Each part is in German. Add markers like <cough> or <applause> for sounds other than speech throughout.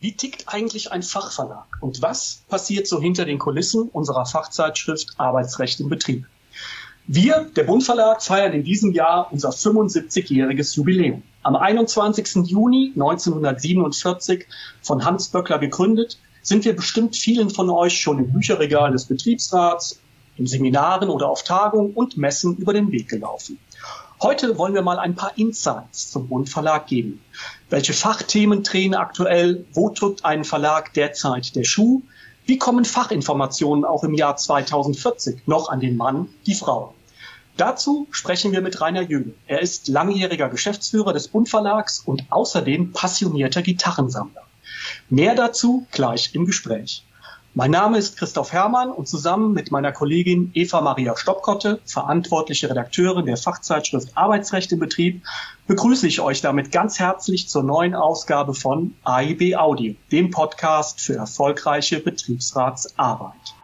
Wie tickt eigentlich ein Fachverlag und was passiert so hinter den Kulissen unserer Fachzeitschrift Arbeitsrecht im Betrieb? Wir, der Bund Verlag, feiern in diesem Jahr unser 75-jähriges Jubiläum. Am 21. Juni 1947 von Hans Böckler gegründet, sind wir bestimmt vielen von euch schon im Bücherregal des Betriebsrats, in Seminaren oder auf Tagungen und Messen über den Weg gelaufen. Heute wollen wir mal ein paar Insights zum Bund Verlag geben. Welche Fachthemen drehen aktuell? Wo drückt ein Verlag derzeit der Schuh? Wie kommen Fachinformationen auch im Jahr 2040 noch an den Mann, die Frau? Dazu sprechen wir mit Rainer Jöhl. Er ist langjähriger Geschäftsführer des Bund Verlags und außerdem passionierter Gitarrensammler. Mehr dazu gleich im Gespräch. Mein Name ist Christoph Hermann und zusammen mit meiner Kollegin Eva Maria Stoppkotte, verantwortliche Redakteurin der Fachzeitschrift Arbeitsrecht im Betrieb, begrüße ich euch damit ganz herzlich zur neuen Ausgabe von AIB Audio, dem Podcast für erfolgreiche Betriebsratsarbeit.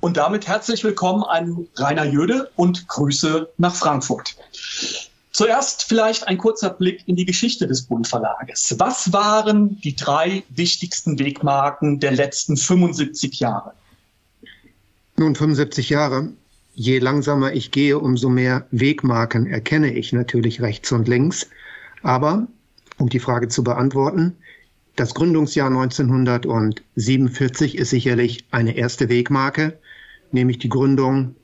Und damit herzlich willkommen an Rainer Jöde und Grüße nach Frankfurt. Zuerst vielleicht ein kurzer Blick in die Geschichte des Bund Verlages. Was waren die drei wichtigsten Wegmarken der letzten 75 Jahre? Nun, 75 Jahre. Je langsamer ich gehe, umso mehr Wegmarken erkenne ich natürlich rechts und links. Aber, um die Frage zu beantworten, das Gründungsjahr 1947 ist sicherlich eine erste Wegmarke nämlich die Gründung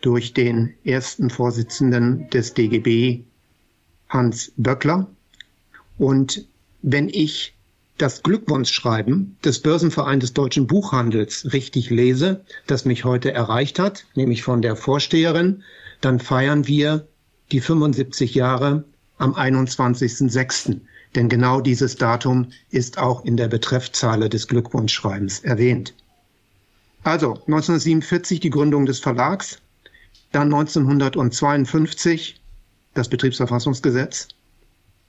durch den ersten Vorsitzenden des DGB, Hans Böckler. Und wenn ich das Glückwunschschreiben des Börsenvereins des deutschen Buchhandels richtig lese, das mich heute erreicht hat, nämlich von der Vorsteherin, dann feiern wir die 75 Jahre am 21.06. Denn genau dieses Datum ist auch in der Betreffzeile des Glückwunschschreibens erwähnt. Also 1947 die Gründung des Verlags, dann 1952 das Betriebsverfassungsgesetz,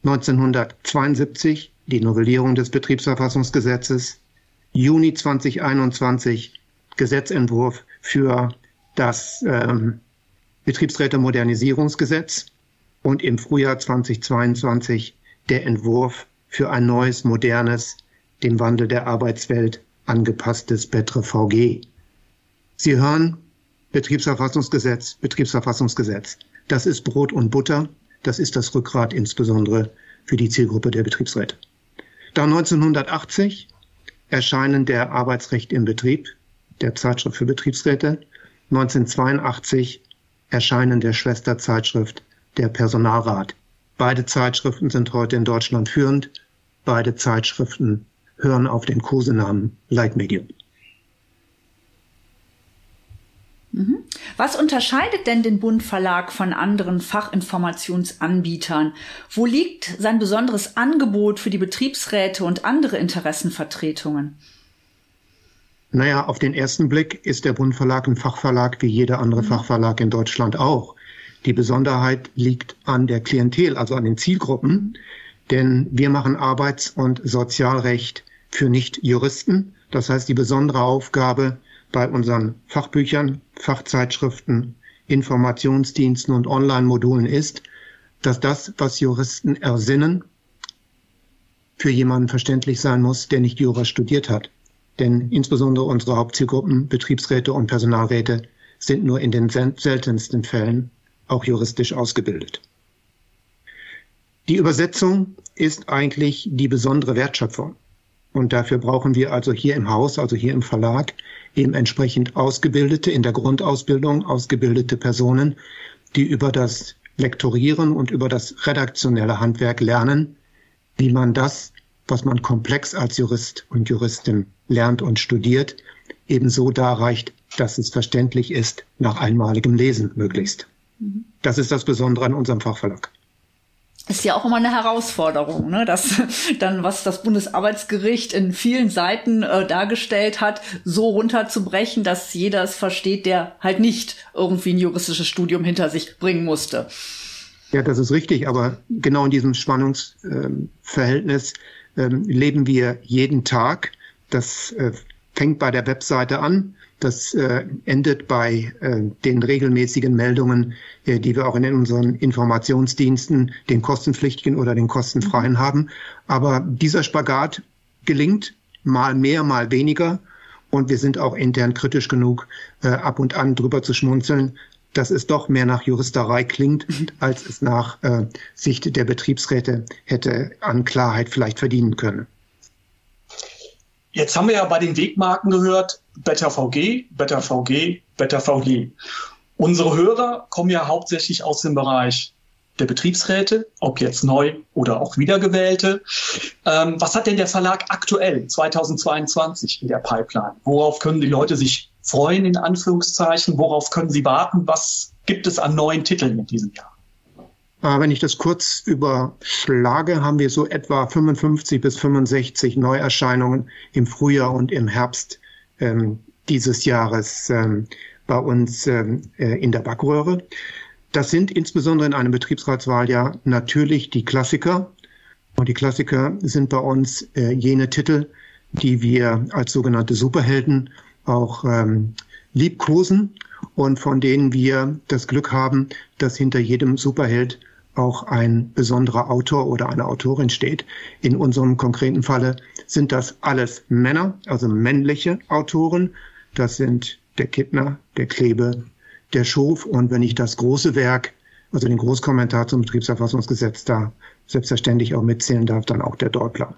1972 die Novellierung des Betriebsverfassungsgesetzes, Juni 2021 Gesetzentwurf für das ähm, Betriebsräte-Modernisierungsgesetz und im Frühjahr 2022 der Entwurf für ein neues, modernes, dem Wandel der Arbeitswelt angepasstes Betre VG. Sie hören Betriebsverfassungsgesetz, Betriebsverfassungsgesetz. Das ist Brot und Butter. Das ist das Rückgrat insbesondere für die Zielgruppe der Betriebsräte. Da 1980 Erscheinen der Arbeitsrecht im Betrieb, der Zeitschrift für Betriebsräte, 1982 Erscheinen der Schwesterzeitschrift der Personalrat. Beide Zeitschriften sind heute in Deutschland führend. Beide Zeitschriften hören auf den Kosenamen Leitmedium. Mhm. Was unterscheidet denn den Bund Verlag von anderen Fachinformationsanbietern? Wo liegt sein besonderes Angebot für die Betriebsräte und andere Interessenvertretungen? Naja, auf den ersten Blick ist der Bund Verlag ein Fachverlag wie jeder andere mhm. Fachverlag in Deutschland auch. Die Besonderheit liegt an der Klientel, also an den Zielgruppen, denn wir machen Arbeits- und Sozialrecht für Nicht-Juristen. Das heißt, die besondere Aufgabe bei unseren Fachbüchern, Fachzeitschriften, Informationsdiensten und Online-Modulen ist, dass das, was Juristen ersinnen, für jemanden verständlich sein muss, der nicht Jura studiert hat. Denn insbesondere unsere Hauptzielgruppen, Betriebsräte und Personalräte, sind nur in den seltensten Fällen auch juristisch ausgebildet. Die Übersetzung ist eigentlich die besondere Wertschöpfung. Und dafür brauchen wir also hier im Haus, also hier im Verlag, eben entsprechend ausgebildete, in der Grundausbildung ausgebildete Personen, die über das Lektorieren und über das redaktionelle Handwerk lernen, wie man das, was man komplex als Jurist und Juristin lernt und studiert, ebenso darreicht, dass es verständlich ist, nach einmaligem Lesen möglichst. Mhm. Das ist das Besondere an unserem Fachverlag ist ja auch immer eine Herausforderung, ne? dass <laughs> dann, was das Bundesarbeitsgericht in vielen Seiten äh, dargestellt hat, so runterzubrechen, dass jeder es versteht, der halt nicht irgendwie ein juristisches Studium hinter sich bringen musste. Ja, das ist richtig, aber genau in diesem Spannungsverhältnis ähm, ähm, leben wir jeden Tag. Das äh, fängt bei der Webseite an. Das äh, endet bei äh, den regelmäßigen Meldungen, äh, die wir auch in unseren Informationsdiensten, den kostenpflichtigen oder den kostenfreien haben. Aber dieser Spagat gelingt mal mehr, mal weniger. Und wir sind auch intern kritisch genug, äh, ab und an drüber zu schmunzeln, dass es doch mehr nach Juristerei klingt, mhm. als es nach äh, Sicht der Betriebsräte hätte an Klarheit vielleicht verdienen können. Jetzt haben wir ja bei den Wegmarken gehört, Better VG, Better VG, Better VG. Unsere Hörer kommen ja hauptsächlich aus dem Bereich der Betriebsräte, ob jetzt neu oder auch wiedergewählte. Ähm, was hat denn der Verlag aktuell 2022 in der Pipeline? Worauf können die Leute sich freuen, in Anführungszeichen? Worauf können sie warten? Was gibt es an neuen Titeln in diesem Jahr? Äh, wenn ich das kurz überschlage, haben wir so etwa 55 bis 65 Neuerscheinungen im Frühjahr und im Herbst ähm, dieses Jahres ähm, bei uns ähm, äh, in der Backröhre. Das sind insbesondere in einem Betriebsratswahljahr natürlich die Klassiker. Und die Klassiker sind bei uns äh, jene Titel, die wir als sogenannte Superhelden auch ähm, liebkosen und von denen wir das Glück haben, dass hinter jedem Superheld auch ein besonderer Autor oder eine Autorin steht. In unserem konkreten Falle sind das alles Männer, also männliche Autoren. Das sind der Kittner, der Klebe, der Schof und wenn ich das große Werk, also den Großkommentar zum Betriebsverfassungsgesetz da selbstverständlich auch mitzählen darf, dann auch der Deutler.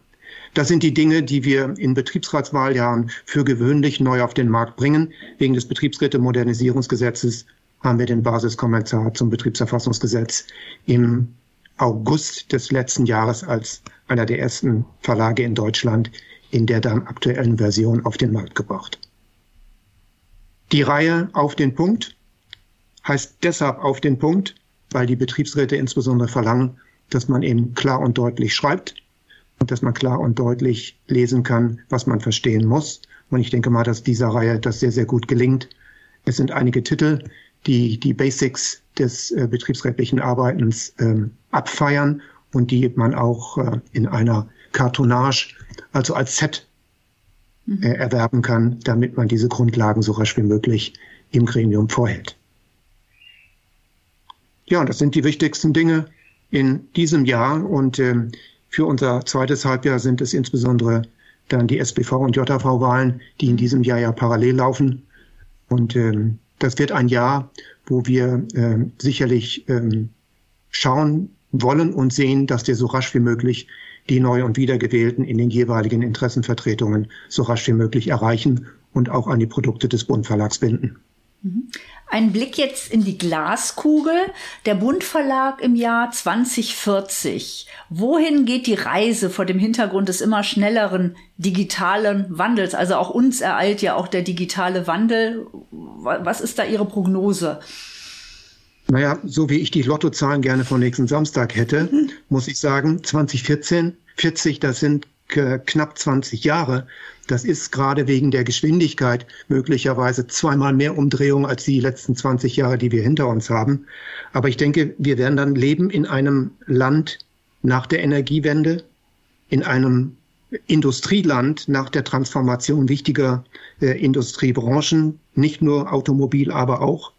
Das sind die Dinge, die wir in Betriebsratswahljahren für gewöhnlich neu auf den Markt bringen. Wegen des Betriebsräte-Modernisierungsgesetzes haben wir den Basiskommentar zum Betriebsverfassungsgesetz im August des letzten Jahres als einer der ersten Verlage in Deutschland in der dann aktuellen Version auf den Markt gebracht. Die Reihe auf den Punkt heißt deshalb auf den Punkt, weil die Betriebsräte insbesondere verlangen, dass man eben klar und deutlich schreibt und dass man klar und deutlich lesen kann, was man verstehen muss. Und ich denke mal, dass dieser Reihe das sehr, sehr gut gelingt. Es sind einige Titel, die die Basics des äh, betriebsrechtlichen Arbeitens ähm, abfeiern und die man auch äh, in einer Kartonage, also als Set mhm. äh, erwerben kann, damit man diese Grundlagen so rasch wie möglich im Gremium vorhält. Ja, das sind die wichtigsten Dinge in diesem Jahr und ähm, für unser zweites Halbjahr sind es insbesondere dann die SBV und JV-Wahlen, die in diesem Jahr ja parallel laufen. Und ähm, das wird ein Jahr, wo wir äh, sicherlich ähm, schauen wollen und sehen, dass wir so rasch wie möglich die neu und wiedergewählten in den jeweiligen Interessenvertretungen so rasch wie möglich erreichen und auch an die Produkte des Bundverlags binden. Mhm. Ein Blick jetzt in die Glaskugel. Der Bund Verlag im Jahr 2040. Wohin geht die Reise vor dem Hintergrund des immer schnelleren digitalen Wandels? Also auch uns ereilt ja auch der digitale Wandel. Was ist da Ihre Prognose? Naja, so wie ich die Lottozahlen gerne von nächsten Samstag hätte, mhm. muss ich sagen, 2014, 40, das sind knapp 20 Jahre. Das ist gerade wegen der Geschwindigkeit möglicherweise zweimal mehr Umdrehung als die letzten 20 Jahre, die wir hinter uns haben. Aber ich denke, wir werden dann leben in einem Land nach der Energiewende, in einem Industrieland nach der Transformation wichtiger äh, Industriebranchen, nicht nur Automobil, aber auch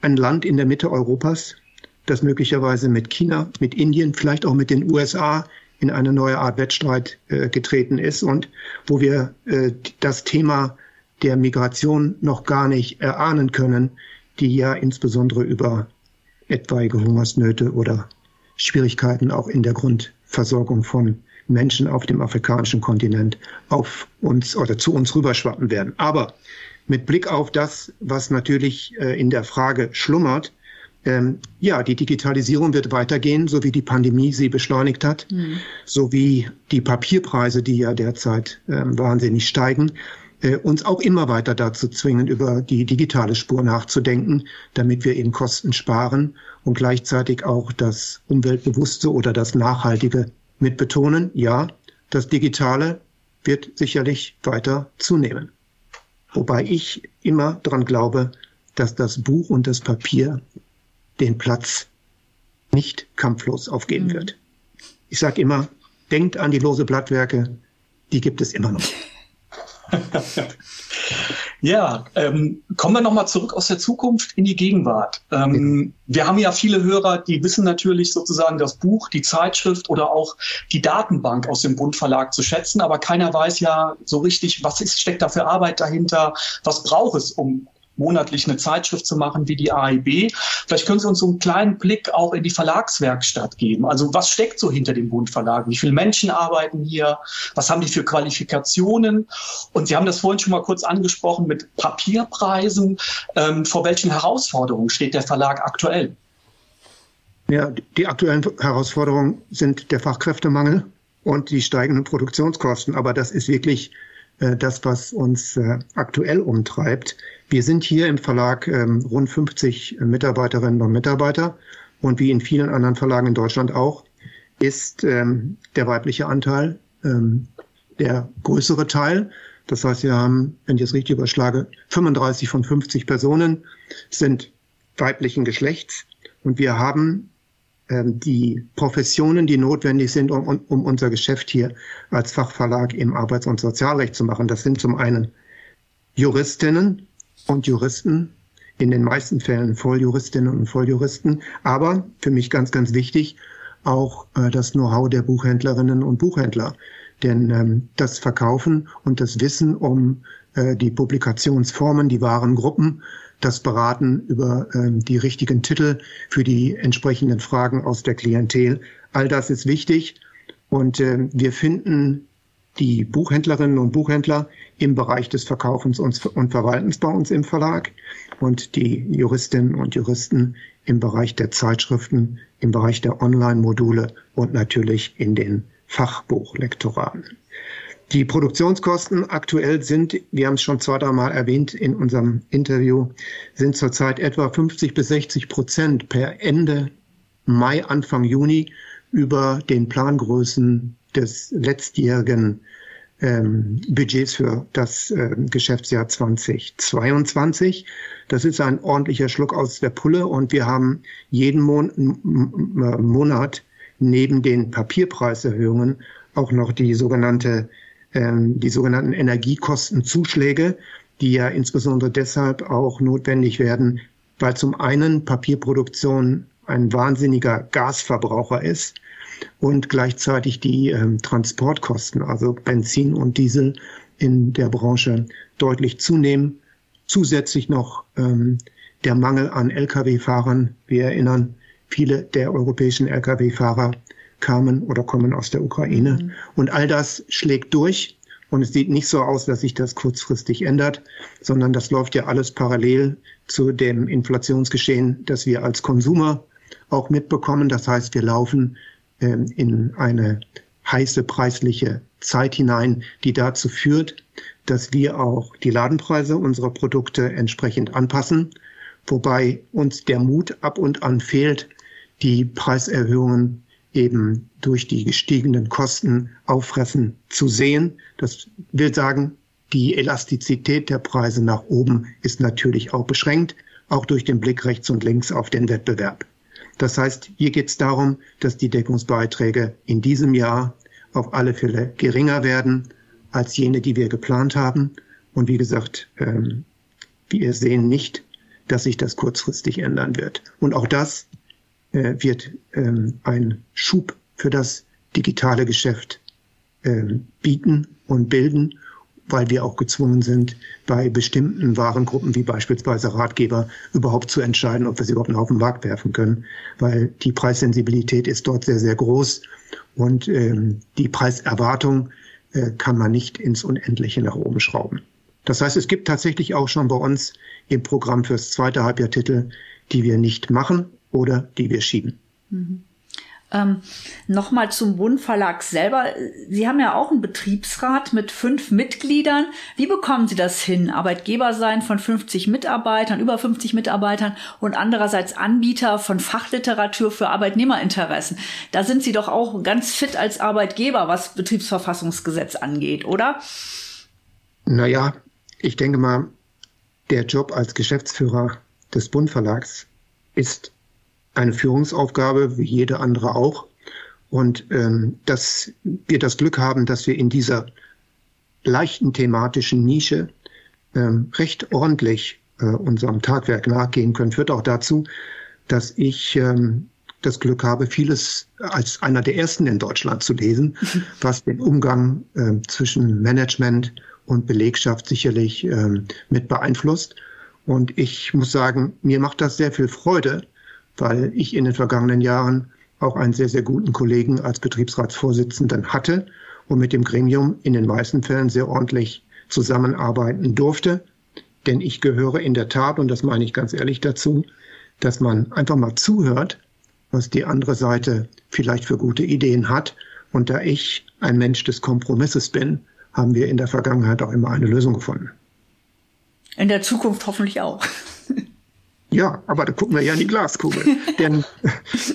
ein Land in der Mitte Europas, das möglicherweise mit China, mit Indien, vielleicht auch mit den USA in eine neue Art Wettstreit äh, getreten ist und wo wir äh, das Thema der Migration noch gar nicht erahnen können, die ja insbesondere über etwaige Hungersnöte oder Schwierigkeiten auch in der Grundversorgung von Menschen auf dem afrikanischen Kontinent auf uns oder zu uns rüberschwappen werden. Aber mit Blick auf das, was natürlich äh, in der Frage schlummert, ähm, ja, die Digitalisierung wird weitergehen, so wie die Pandemie sie beschleunigt hat, mhm. so wie die Papierpreise, die ja derzeit äh, wahnsinnig steigen, äh, uns auch immer weiter dazu zwingen, über die digitale Spur nachzudenken, damit wir eben Kosten sparen und gleichzeitig auch das Umweltbewusste oder das Nachhaltige mit betonen. Ja, das Digitale wird sicherlich weiter zunehmen. Wobei ich immer dran glaube, dass das Buch und das Papier den Platz nicht kampflos aufgeben mhm. wird. Ich sage immer, denkt an die lose Blattwerke, die gibt es immer noch. <laughs> ja, ähm, kommen wir nochmal zurück aus der Zukunft in die Gegenwart. Ähm, wir haben ja viele Hörer, die wissen natürlich sozusagen das Buch, die Zeitschrift oder auch die Datenbank aus dem Bund Verlag zu schätzen, aber keiner weiß ja so richtig, was ist, steckt da für Arbeit dahinter, was braucht es, um monatlich eine Zeitschrift zu machen wie die AIB. Vielleicht können Sie uns so einen kleinen Blick auch in die Verlagswerkstatt geben. Also was steckt so hinter dem Bund Verlag? Wie viele Menschen arbeiten hier? Was haben die für Qualifikationen? Und Sie haben das vorhin schon mal kurz angesprochen mit Papierpreisen. Ähm, vor welchen Herausforderungen steht der Verlag aktuell? Ja, die aktuellen Herausforderungen sind der Fachkräftemangel und die steigenden Produktionskosten. Aber das ist wirklich das, was uns äh, aktuell umtreibt. Wir sind hier im Verlag ähm, rund 50 Mitarbeiterinnen und Mitarbeiter und wie in vielen anderen Verlagen in Deutschland auch, ist ähm, der weibliche Anteil ähm, der größere Teil. Das heißt, wir haben, wenn ich es richtig überschlage, 35 von 50 Personen sind weiblichen Geschlechts und wir haben die Professionen, die notwendig sind, um, um unser Geschäft hier als Fachverlag im Arbeits- und Sozialrecht zu machen. Das sind zum einen Juristinnen und Juristen, in den meisten Fällen Volljuristinnen und Volljuristen, aber für mich ganz, ganz wichtig, auch äh, das Know-how der Buchhändlerinnen und Buchhändler. Denn ähm, das Verkaufen und das Wissen um äh, die Publikationsformen, die wahren Gruppen, das Beraten über ähm, die richtigen Titel für die entsprechenden Fragen aus der Klientel. All das ist wichtig und äh, wir finden die Buchhändlerinnen und Buchhändler im Bereich des Verkaufens und, Verwaltens bei uns im Verlag und die Juristinnen und Juristen im Bereich der Zeitschriften, im Bereich der Online-Module und natürlich in den Fachbuchlektoraten. Die Produktionskosten aktuell sind, wir haben es schon zwei, drei Mal erwähnt in unserem Interview, sind zurzeit etwa 50 bis 60 Prozent per Ende Mai, Anfang Juni über den Plangrößen des letztjährigen ähm, Budgets für das äh, Geschäftsjahr 2022. Das ist ein ordentlicher Schluck aus der Pulle und wir haben jeden Mon Monat neben den Papierpreiserhöhungen auch noch die sogenannte die sogenannten Energiekostenzuschläge, die ja insbesondere deshalb auch notwendig werden, weil zum einen Papierproduktion ein wahnsinniger Gasverbraucher ist und gleichzeitig die ähm, Transportkosten, also Benzin und Diesel in der Branche deutlich zunehmen. Zusätzlich noch ähm, der Mangel an Lkw-Fahrern. Wir erinnern, viele der europäischen Lkw-Fahrer kamen oder kommen aus der Ukraine. Mhm. Und all das schlägt durch. Und es sieht nicht so aus, dass sich das kurzfristig ändert, sondern das läuft ja alles parallel zu dem Inflationsgeschehen, das wir als Konsumer auch mitbekommen. Das heißt, wir laufen ähm, in eine heiße preisliche Zeit hinein, die dazu führt, dass wir auch die Ladenpreise unserer Produkte entsprechend anpassen, wobei uns der Mut ab und an fehlt, die Preiserhöhungen eben durch die gestiegenen Kosten auffressen zu sehen. Das will sagen, die Elastizität der Preise nach oben ist natürlich auch beschränkt, auch durch den Blick rechts und links auf den Wettbewerb. Das heißt, hier geht es darum, dass die Deckungsbeiträge in diesem Jahr auf alle Fälle geringer werden als jene, die wir geplant haben. Und wie gesagt, ähm, wir sehen nicht, dass sich das kurzfristig ändern wird. Und auch das äh, wird ähm, ein Schub für das digitale Geschäft ähm, bieten und bilden, weil wir auch gezwungen sind, bei bestimmten Warengruppen wie beispielsweise Ratgeber überhaupt zu entscheiden, ob wir sie überhaupt noch auf den Markt werfen können, weil die Preissensibilität ist dort sehr, sehr groß und ähm, die Preiserwartung äh, kann man nicht ins Unendliche nach oben schrauben. Das heißt, es gibt tatsächlich auch schon bei uns im Programm fürs zweite Halbjahr Titel, die wir nicht machen, oder die wir schieben. Mhm. Ähm, Nochmal zum Bund Verlag selber. Sie haben ja auch einen Betriebsrat mit fünf Mitgliedern. Wie bekommen Sie das hin? Arbeitgeber sein von 50 Mitarbeitern, über 50 Mitarbeitern und andererseits Anbieter von Fachliteratur für Arbeitnehmerinteressen. Da sind Sie doch auch ganz fit als Arbeitgeber, was Betriebsverfassungsgesetz angeht, oder? Naja, ich denke mal, der Job als Geschäftsführer des Bund Verlags ist eine Führungsaufgabe, wie jede andere auch. Und ähm, dass wir das Glück haben, dass wir in dieser leichten thematischen Nische ähm, recht ordentlich äh, unserem Tagwerk nachgehen können, führt auch dazu, dass ich ähm, das Glück habe, vieles als einer der ersten in Deutschland zu lesen, was den Umgang äh, zwischen Management und Belegschaft sicherlich äh, mit beeinflusst. Und ich muss sagen, mir macht das sehr viel Freude, weil ich in den vergangenen Jahren auch einen sehr, sehr guten Kollegen als Betriebsratsvorsitzenden hatte und mit dem Gremium in den meisten Fällen sehr ordentlich zusammenarbeiten durfte. Denn ich gehöre in der Tat, und das meine ich ganz ehrlich dazu, dass man einfach mal zuhört, was die andere Seite vielleicht für gute Ideen hat. Und da ich ein Mensch des Kompromisses bin, haben wir in der Vergangenheit auch immer eine Lösung gefunden. In der Zukunft hoffentlich auch. Ja, aber da gucken wir ja in die Glaskugel. <laughs> denn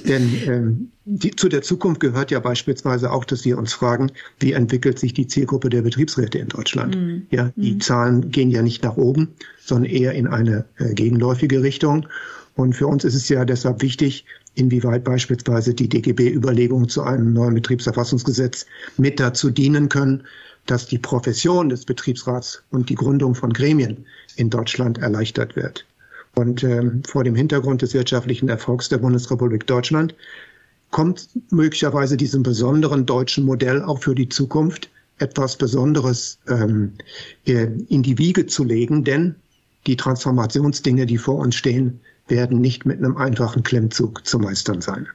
denn ähm, die, zu der Zukunft gehört ja beispielsweise auch, dass wir uns fragen, wie entwickelt sich die Zielgruppe der Betriebsräte in Deutschland? Mhm. Ja, die mhm. Zahlen gehen ja nicht nach oben, sondern eher in eine äh, gegenläufige Richtung. Und für uns ist es ja deshalb wichtig, inwieweit beispielsweise die DGB-Überlegungen zu einem neuen Betriebserfassungsgesetz mit dazu dienen können, dass die Profession des Betriebsrats und die Gründung von Gremien in Deutschland erleichtert wird. Und ähm, vor dem Hintergrund des wirtschaftlichen Erfolgs der Bundesrepublik Deutschland kommt möglicherweise diesem besonderen deutschen Modell auch für die Zukunft etwas Besonderes ähm, äh, in die Wiege zu legen, denn die Transformationsdinge, die vor uns stehen, werden nicht mit einem einfachen Klemmzug zu meistern sein.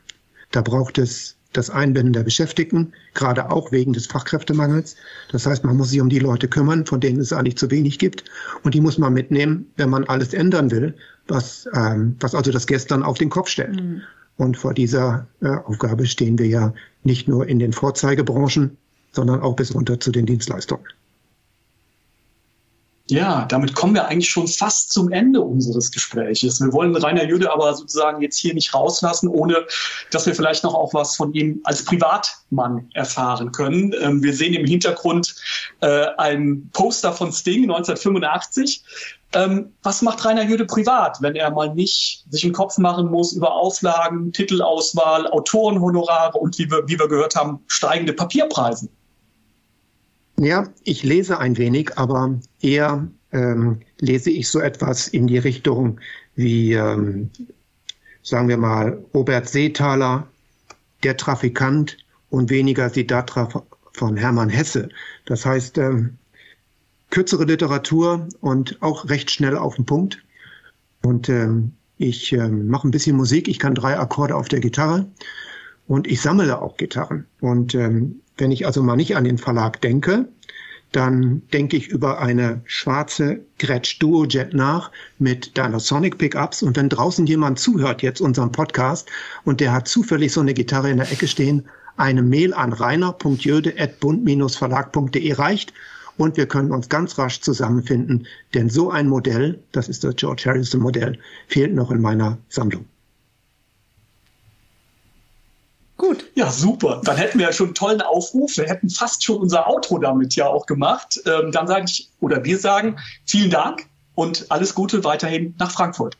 Da braucht es das Einbinden der Beschäftigten, gerade auch wegen des Fachkräftemangels. Das heißt, man muss sich um die Leute kümmern, von denen es eigentlich zu wenig gibt. Und die muss man mitnehmen, wenn man alles ändern will, was, ähm, was also das Gestern auf den Kopf stellt. Mhm. Und vor dieser äh, Aufgabe stehen wir ja nicht nur in den Vorzeigebranchen, sondern auch bis runter zu den Dienstleistungen. Ja, damit kommen wir eigentlich schon fast zum Ende unseres Gespräches. Wir wollen Rainer Jüde aber sozusagen jetzt hier nicht rauslassen, ohne dass wir vielleicht noch auch was von ihm als Privatmann erfahren können. Ähm, wir sehen im Hintergrund äh, ein Poster von Sting 1985. Ähm, was macht Rainer Jüde privat, wenn er mal nicht sich einen Kopf machen muss über Auflagen, Titelauswahl, Autorenhonorare und wie wir, wie wir gehört haben, steigende Papierpreise? Ja, ich lese ein wenig, aber eher ähm, lese ich so etwas in die Richtung wie, ähm, sagen wir mal, Robert Seethaler, Der Trafikant und weniger Siddhartha von Hermann Hesse. Das heißt, ähm, kürzere Literatur und auch recht schnell auf den Punkt. Und ähm, ich ähm, mache ein bisschen Musik. Ich kann drei Akkorde auf der Gitarre und ich sammle auch Gitarren. Und ähm, wenn ich also mal nicht an den Verlag denke, dann denke ich über eine schwarze Gretsch Duo Jet nach mit Dynasonic Pickups. Und wenn draußen jemand zuhört jetzt unserem Podcast und der hat zufällig so eine Gitarre in der Ecke stehen, eine Mail an reiner.jöde.bund-verlag.de reicht und wir können uns ganz rasch zusammenfinden, denn so ein Modell, das ist das George Harrison Modell, fehlt noch in meiner Sammlung. Gut. Ja, super. Dann hätten wir ja schon einen tollen Aufruf. Wir hätten fast schon unser Outro damit ja auch gemacht. Ähm, dann sage ich, oder wir sagen, vielen Dank und alles Gute weiterhin nach Frankfurt.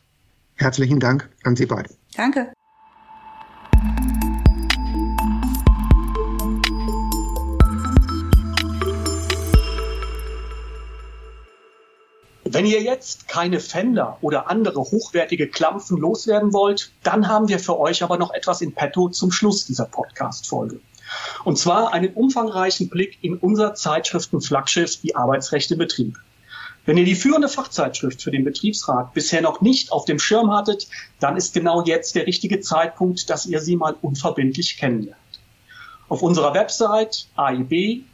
Herzlichen Dank an Sie beide. Danke. Wenn ihr jetzt keine Fender oder andere hochwertige Klampfen loswerden wollt, dann haben wir für euch aber noch etwas in petto zum Schluss dieser Podcast-Folge. Und zwar einen umfangreichen Blick in unser Zeitschriftenflaggschiff, die Arbeitsrechte Betrieb. Wenn ihr die führende Fachzeitschrift für den Betriebsrat bisher noch nicht auf dem Schirm hattet, dann ist genau jetzt der richtige Zeitpunkt, dass ihr sie mal unverbindlich kennenlernt. Auf unserer Website aib-web.de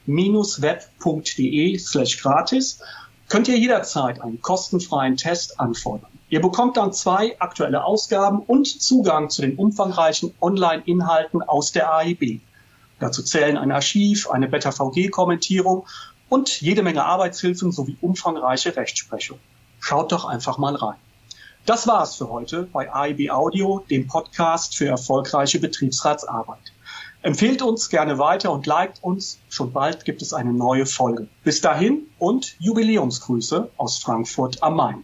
slash gratis könnt ihr jederzeit einen kostenfreien Test anfordern. Ihr bekommt dann zwei aktuelle Ausgaben und Zugang zu den umfangreichen Online-Inhalten aus der AIB. Dazu zählen ein Archiv, eine Beta VG-Kommentierung und jede Menge Arbeitshilfen sowie umfangreiche Rechtsprechung. Schaut doch einfach mal rein. Das war's für heute bei AIB Audio, dem Podcast für erfolgreiche Betriebsratsarbeit. Empfehlt uns gerne weiter und liked uns. Schon bald gibt es eine neue Folge. Bis dahin und Jubiläumsgrüße aus Frankfurt am Main.